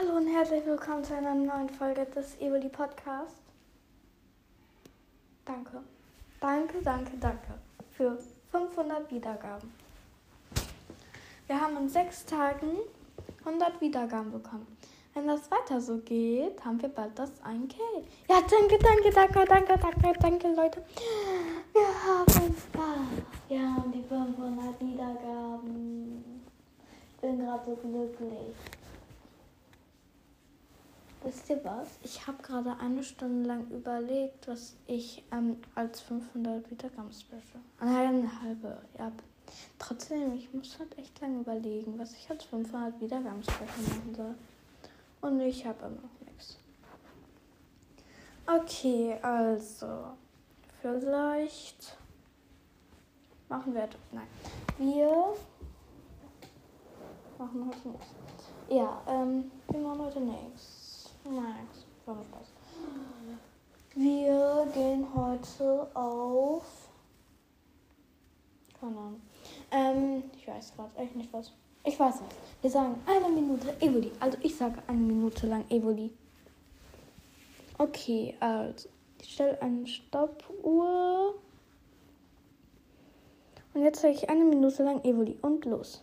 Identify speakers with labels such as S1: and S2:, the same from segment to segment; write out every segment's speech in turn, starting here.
S1: Hallo und herzlich willkommen zu einer neuen Folge des Evoli Podcast. Danke. Danke, danke, danke für 500 Wiedergaben. Wir haben in sechs Tagen 100 Wiedergaben bekommen. Wenn das weiter so geht, haben wir bald das 1K. Ja, danke, danke, danke, danke, danke, danke, Leute. Wir haben Spaß. Wir haben die 500 Wiedergaben. Ich bin gerade so glücklich. Wisst was? Ich habe gerade eine Stunde lang überlegt, was ich ähm, als 500 Wiedergaben special. Eine halbe, ja. Trotzdem, ich muss halt echt lange überlegen, was ich als 500 Wiedergaben special machen soll. Und ich habe immer noch nichts. Okay, also. Vielleicht machen wir. Nein. Wir machen heute nichts. Ja, ähm, wir machen heute nichts. War nur Spaß. Wir gehen heute auf. Keine Ahnung. Ähm, ich weiß gerade echt nicht was. Ich weiß was. Wir sagen eine Minute Evoli. Also ich sage eine Minute lang Evoli. Okay, also ich stelle eine Stoppuhr. Und jetzt sage ich eine Minute lang Evoli. Und los.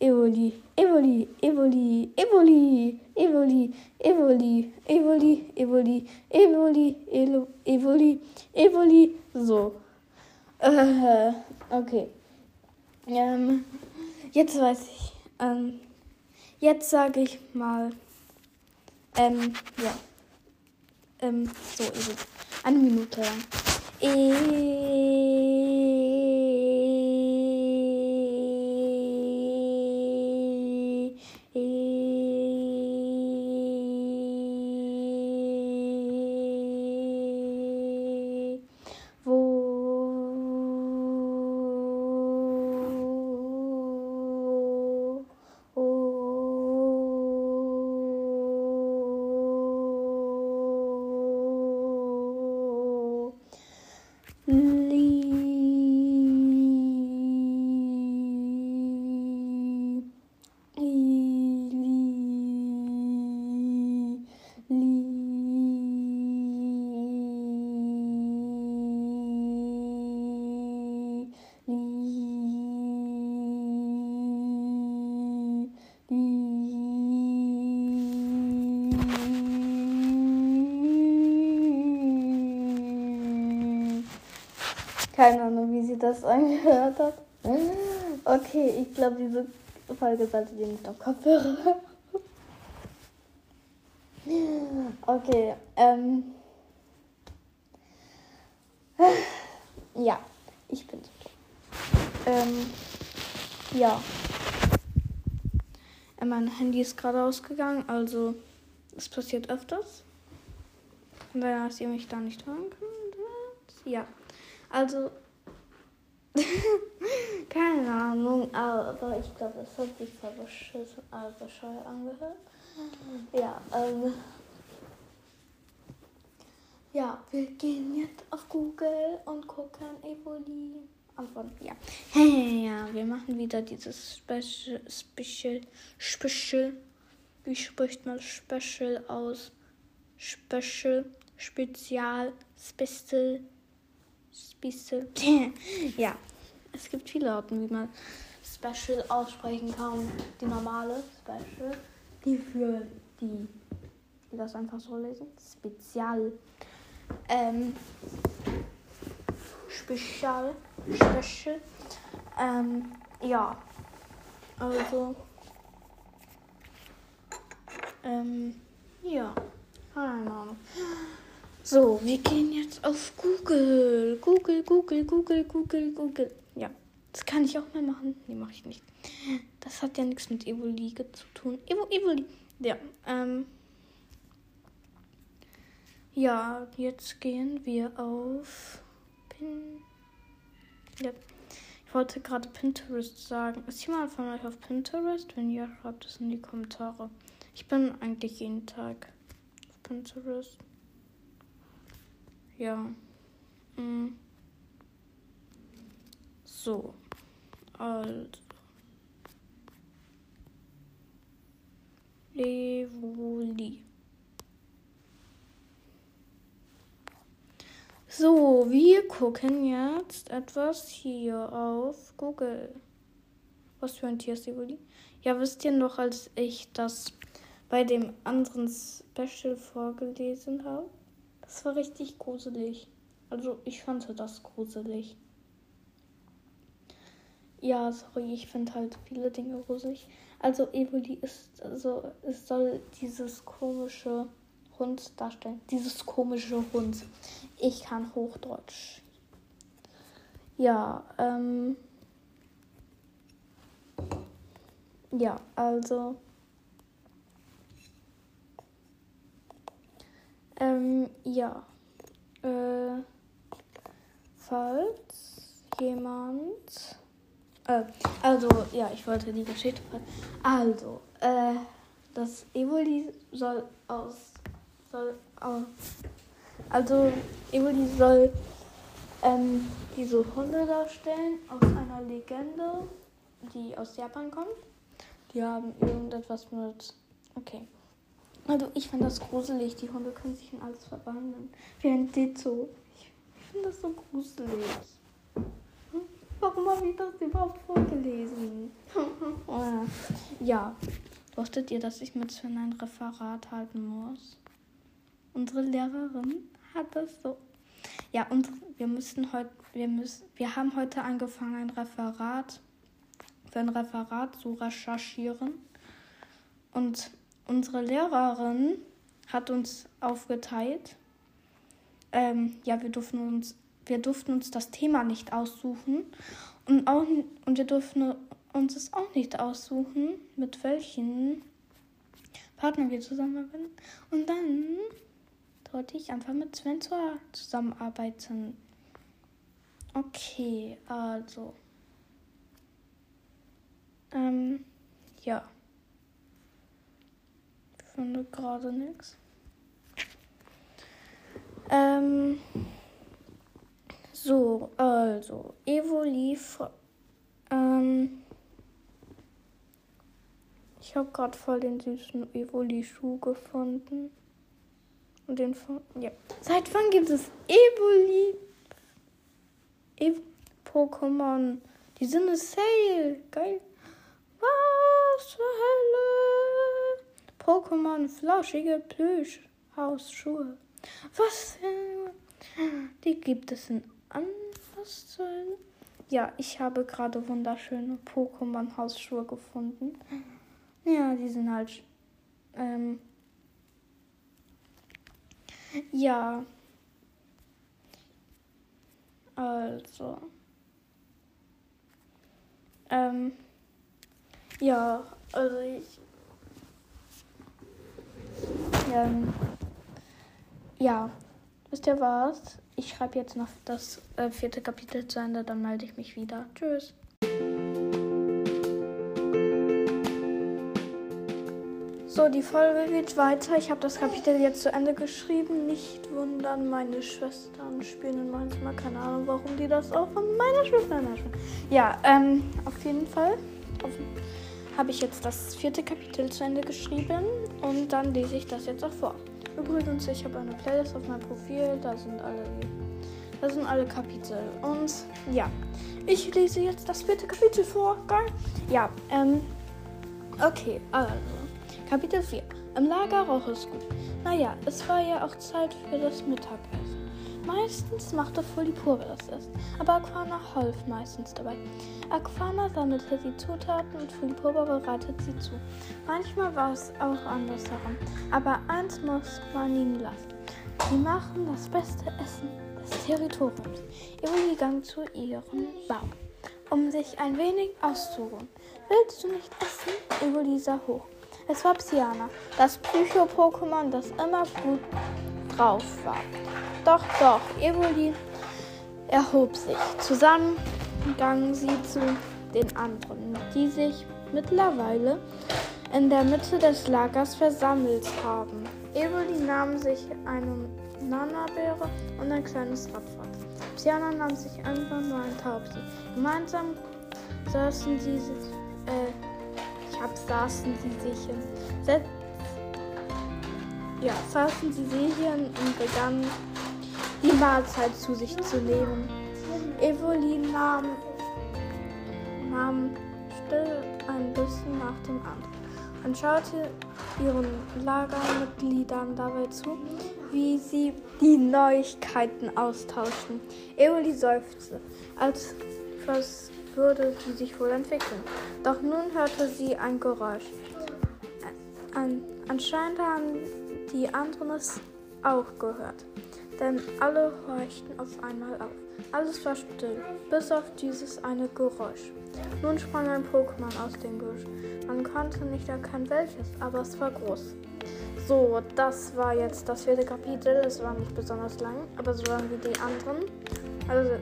S1: Evoli, Evoli, Evoli, Evoli, Evoli, Evoli, Evoli, Evoli, Evoli, Evoli, Evoli, so. Äh, okay. Ähm, jetzt weiß ich. Ähm, jetzt sage ich mal. Ähm, ja. Ähm, so es. Eine Minute lang. E keine Ahnung, wie sie das angehört hat. Okay, ich glaube, diese Folge sollte ihr nicht auf Kopfhörer. Okay, ähm. Ja, ich bin so. Ähm, ja. Äh, Mein Handy ist gerade ausgegangen, also es passiert öfters. Und dass ihr mich da nicht hören könnt. Ja. Also, keine Ahnung, aber ich glaube, es hat sich voll beschissen, äh, angehört. Ja, ähm. Ja, wir gehen jetzt auf Google und gucken Evoli. Antworten, ja. Ja, wir machen wieder dieses Special, Special, Special. Wie spricht man Special aus? Special, Spezial, Special. Spieße. ja, es gibt viele Arten, wie man Special aussprechen kann. Die normale Special, die für die, die das einfach so lesen. Spezial. Ähm, Spezial. Special. Ähm, ja. Also. Ähm, ja. Keine Ahnung. So, wir gehen jetzt auf Google. Google, Google, Google, Google, Google. Ja, das kann ich auch mal machen. Nee, mache ich nicht. Das hat ja nichts mit Evoli zu tun. Evo, Evoli. Ja, ähm. Ja, jetzt gehen wir auf Pin. Ja. Ich wollte gerade Pinterest sagen. Ist jemand von euch auf Pinterest? Wenn ja, schreibt es in die Kommentare. Ich bin eigentlich jeden Tag auf Pinterest. Ja. Mhm. So. Also. Levoli. So, wir gucken jetzt etwas hier auf Google. Was für ein Tier ist Evoli? Ja, wisst ihr noch, als ich das bei dem anderen Special vorgelesen habe? Das war richtig gruselig. Also, ich fand das gruselig. Ja, sorry, ich finde halt viele Dinge gruselig. Also, Evoli ist, also, es soll dieses komische Hund darstellen. Dieses komische Hund. Ich kann Hochdeutsch. Ja, ähm. Ja, also. Ähm, ja. Äh, falls jemand. Äh, also, ja, ich wollte die Geschichte. Also, äh, das Evoli soll aus soll. Also, Evoli soll ähm, diese Hunde darstellen aus einer Legende, die aus Japan kommt. Die haben irgendetwas mit. Okay. Also, ich finde das gruselig. Die Hunde können sich in alles verwandeln. Wie ein Ditto. Ich, finde das so gruselig. Hm? Warum habe ich das überhaupt vorgelesen? ja. Wusstet ihr, dass ich mit Sven ein Referat halten muss? Unsere Lehrerin hat das so. Ja, und wir müssen heute, wir müssen, wir haben heute angefangen, ein Referat, für ein Referat zu recherchieren. Und unsere Lehrerin hat uns aufgeteilt. Ähm, ja, wir durften uns, wir durften uns das Thema nicht aussuchen und auch und wir durften uns es auch nicht aussuchen, mit welchen Partnern wir zusammenarbeiten. Und dann sollte ich einfach mit Sven zusammenarbeiten. Okay, also. Ähm, ja. Finde gerade nichts. Ähm, so, also, Evoli. Ähm, ich habe gerade voll den süßen Evoli-Schuh gefunden. Und den von. Ja. Seit wann gibt es Evoli? Ev Pokémon. Die sind eine Sale. Geil. Was zur Hölle? Pokémon flauschige Plüschhausschuhe. Was? Die gibt es in anders zu Ja, ich habe gerade wunderschöne Pokémon Hausschuhe gefunden. Ja, die sind halt ähm, ja. Also. Ähm. Ja, also ich. Ähm, ja, wisst ihr was? Ich schreibe jetzt noch das äh, vierte Kapitel zu Ende, dann melde ich mich wieder. Tschüss. So, die Folge geht weiter. Ich habe das Kapitel jetzt zu Ende geschrieben. Nicht wundern, meine Schwestern spielen Zimmer. Keine Ahnung, warum die das auch von meiner Schwester spielen. Ja, ähm, auf jeden Fall habe ich jetzt das vierte Kapitel zu Ende geschrieben und dann lese ich das jetzt auch vor. Übrigens, ich habe eine Playlist auf meinem Profil, da sind alle, da sind alle Kapitel. Und ja, ich lese jetzt das vierte Kapitel vor. Geil. Ja, ähm, okay, also. Kapitel 4. Im Lager roch es gut. Naja, es war ja auch Zeit für das Mittagessen. Meistens machte Fulipurba das erst, aber Aquana half meistens dabei. Aquana sammelte die Zutaten und Fulipurba bereitet sie zu. Manchmal war es auch andersherum, aber eins muss man ihnen lassen. Sie machen das beste Essen des Territoriums. Evoli ging zu ihrem Baum, um sich ein wenig auszuruhen. Willst du nicht essen? Evoli sah hoch. Es war Psyana, das Psycho-Pokémon, das immer gut drauf war. Doch, doch, Evoli erhob sich. Zusammen gingen sie zu den anderen, die sich mittlerweile in der Mitte des Lagers versammelt haben. Evoli nahm sich eine Nanabeere und ein kleines Radfahrt. Psyana nahm sich einfach nur ein Taubsi. Gemeinsam saßen sie, äh, ich hab saßen sie sich. Set ja, saßen sie sich hin und begannen die Mahlzeit zu sich zu nehmen. Evelyn nahm, nahm still ein bisschen nach dem anderen und schaute ihren Lagermitgliedern dabei zu, wie sie die Neuigkeiten austauschten. Eoli seufzte, als was würde sie sich wohl entwickeln. Doch nun hörte sie ein Geräusch. An, anscheinend haben die anderen es auch gehört denn alle horchten auf einmal auf. Alles war still, bis auf dieses eine Geräusch. Nun sprang ein Pokémon aus dem Gebüsch. Man konnte nicht erkennen welches, aber es war groß. So, das war jetzt das vierte Kapitel. Es war nicht besonders lang, aber so lang wie die anderen. Also,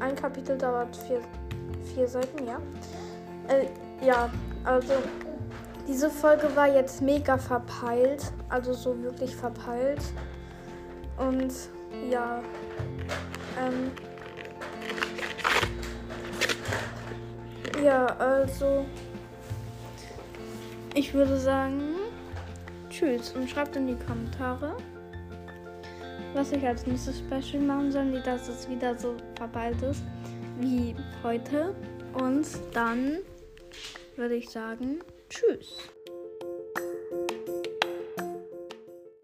S1: ein Kapitel dauert vier, vier Seiten, ja. Äh, ja, also, diese Folge war jetzt mega verpeilt. Also, so wirklich verpeilt. Und ja, ähm, ja, also ich würde sagen, tschüss und schreibt in die Kommentare, was ich als nächstes Special machen soll, wie das es wieder so verballt ist wie heute. Und dann würde ich sagen, tschüss.